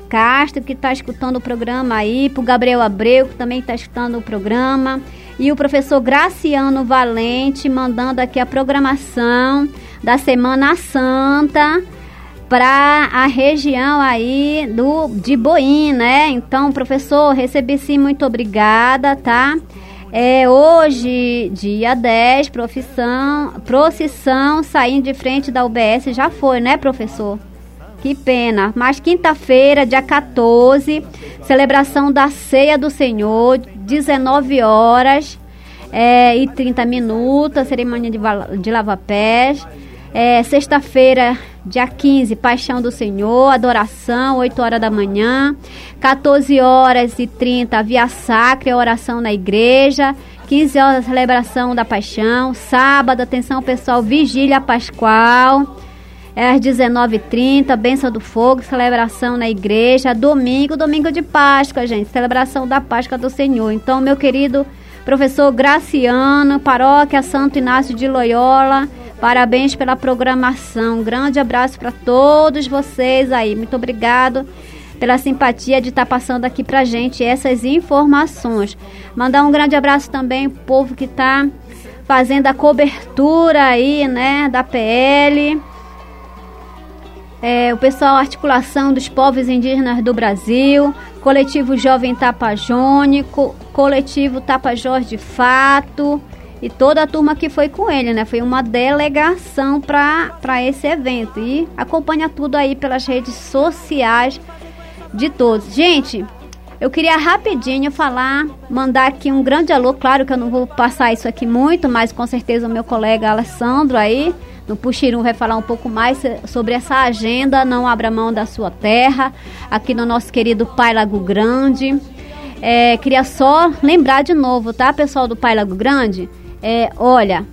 Castro, que está escutando o programa aí, para o Gabriel Abreu, que também está escutando o programa, e o professor Graciano Valente, mandando aqui a programação da Semana Santa para a região aí do de Boim, né? Então, professor, recebi sim, muito obrigada, tá? É hoje, dia 10, profissão, procissão saindo de frente da UBS, já foi, né, professor? Que pena. Mas quinta-feira, dia 14, celebração da Ceia do Senhor, 19 horas é, e 30 minutos, cerimônia de, de lava-pés. É, Sexta-feira, dia 15, Paixão do Senhor, adoração, 8 horas da manhã. 14 horas e 30, Via Sacra, oração na igreja. 15 horas, celebração da Paixão. Sábado, atenção pessoal, Vigília Pascual. É às 19h30, Benção do Fogo, celebração na igreja. Domingo, domingo de Páscoa, gente, celebração da Páscoa do Senhor. Então, meu querido professor Graciano, paróquia Santo Inácio de Loyola, parabéns pela programação. Um grande abraço para todos vocês aí. Muito obrigado pela simpatia de estar tá passando aqui pra gente essas informações. Mandar um grande abraço também pro povo que está fazendo a cobertura aí, né, da PL é, o pessoal Articulação dos Povos Indígenas do Brasil, Coletivo Jovem Tapajônico, Coletivo Tapajós de Fato e toda a turma que foi com ele, né? Foi uma delegação para esse evento e acompanha tudo aí pelas redes sociais de todos. Gente, eu queria rapidinho falar, mandar aqui um grande alô, claro que eu não vou passar isso aqui muito, mas com certeza o meu colega Alessandro aí no Puxirum vai falar um pouco mais sobre essa agenda Não Abra Mão da Sua Terra, aqui no nosso querido Pai Lago Grande. É, queria só lembrar de novo, tá, pessoal do Pai Lago Grande? É, olha,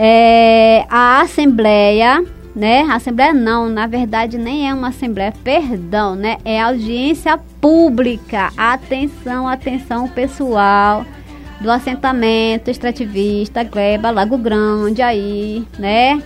É, a Assembleia, né? Assembleia não, na verdade nem é uma Assembleia, perdão, né? É audiência pública. Atenção, atenção pessoal do assentamento extrativista Gleba Lago Grande aí, né?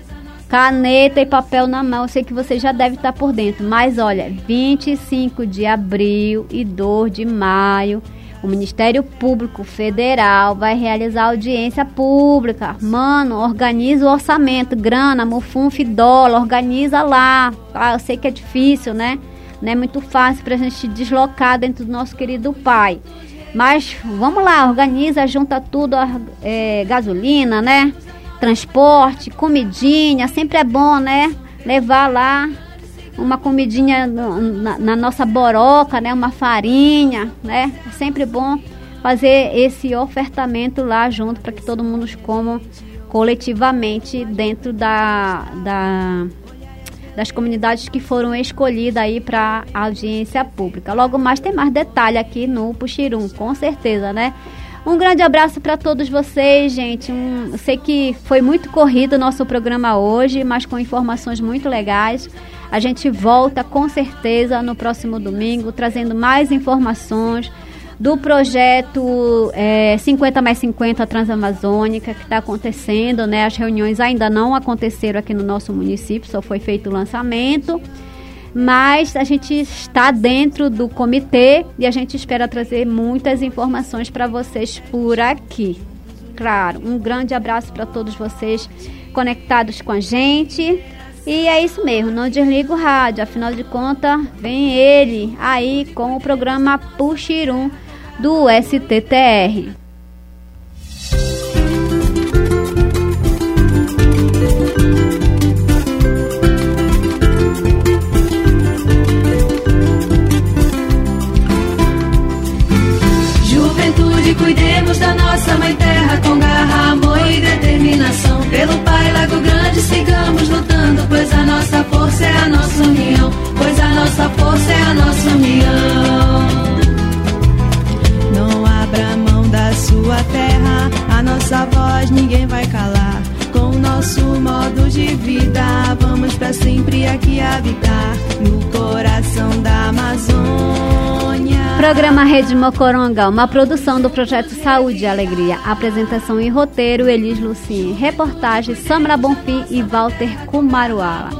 Caneta e papel na mão, eu sei que você já deve estar por dentro, mas olha, 25 de abril e 2 de maio o Ministério Público Federal vai realizar audiência pública. Mano, organiza o orçamento, grana, mufunf, dólar, organiza lá. Ah, eu sei que é difícil, né? Não é muito fácil para a gente deslocar dentro do nosso querido pai. Mas vamos lá, organiza, junta tudo, é, gasolina, né? Transporte, comidinha, sempre é bom, né? Levar lá uma comidinha na, na, nossa boroca, né? Uma farinha, né? É sempre bom fazer esse ofertamento lá junto para que todo mundo coma coletivamente dentro da, da das comunidades que foram escolhidas aí para audiência pública. Logo mais tem mais detalhe aqui no Puxirum, com certeza, né? Um grande abraço para todos vocês, gente. Um, sei que foi muito corrido o nosso programa hoje, mas com informações muito legais. A gente volta com certeza no próximo domingo, trazendo mais informações do projeto é, 50 mais 50 Transamazônica que está acontecendo, né? As reuniões ainda não aconteceram aqui no nosso município, só foi feito o lançamento. Mas a gente está dentro do comitê e a gente espera trazer muitas informações para vocês por aqui. Claro, um grande abraço para todos vocês conectados com a gente. E é isso mesmo, não desliga o rádio, afinal de contas, vem ele aí com o programa Puxirum do STTR. Juventude, cuidemos da nossa mãe terra com garra, amor e determinação. Pelo Pai Lago Grande, sigamos lutando, pois a nossa força é a nossa união. Pois a nossa força é a nossa união. Não abra mão da sua terra, a nossa voz ninguém vai calar. Nosso modo de vida, vamos para sempre aqui habitar no coração da Amazônia. Programa Rede Mocoronga, uma produção do projeto Saúde e Alegria. Apresentação e roteiro Elis Lucien. Reportagem Samra Bonfim e Walter Kumaruala.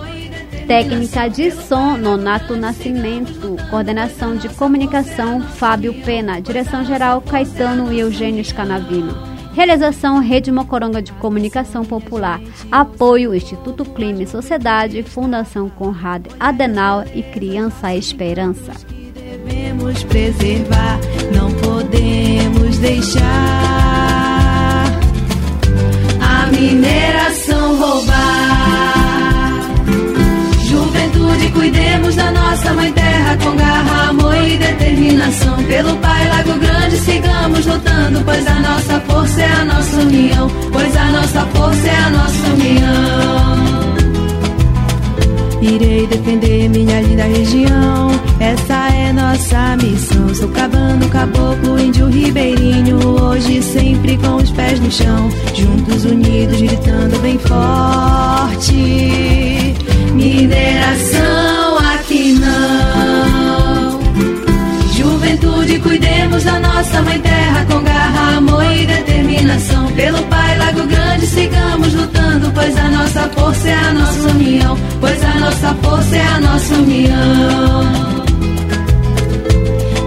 Técnica de som Nonato Nascimento. Coordenação de comunicação Fábio Pena. Direção geral Caetano e Eugênio Scanavino. Realização Rede Mocoronga de Comunicação Popular. Apoio Instituto Clima e Sociedade, Fundação Conrad Adenal e Criança Esperança. Devemos preservar, não podemos deixar a mineração roubar. Juventude, cuidemos da nossa mãe terra com garra, amor e determinação. Pelo Pai Lago Grande, sigamos lutando, pois a nossa força é a nossa união. Pois a nossa força é a nossa união. Irei defender minha linda região. Essa é nossa missão. Sou cabano, caboclo, índio, ribeirinho. Hoje sempre com os pés no chão. Juntos, unidos, gritando bem forte. Mineração cuidemos da nossa mãe terra com garra, amor e determinação. Pelo Pai Lago Grande, sigamos lutando, pois a nossa força é a nossa união. Pois a nossa força é a nossa união.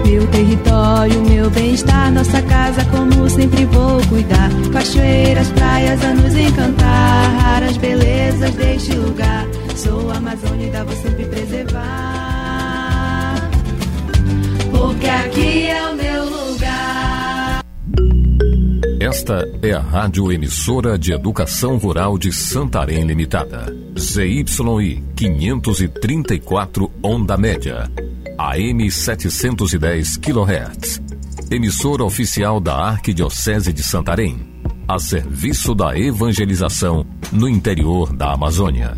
Meu território, meu bem-estar, nossa casa, como sempre vou cuidar. Cachoeiras, praias a nos encantar, raras belezas deste lugar. Sou a Amazônia e vou sempre preservar. Porque aqui é o meu lugar. Esta é a Rádio Emissora de Educação Rural de Santarém Limitada. ZYI 534 Onda Média. AM 710 kHz. Emissora oficial da Arquidiocese de Santarém. A serviço da evangelização no interior da Amazônia.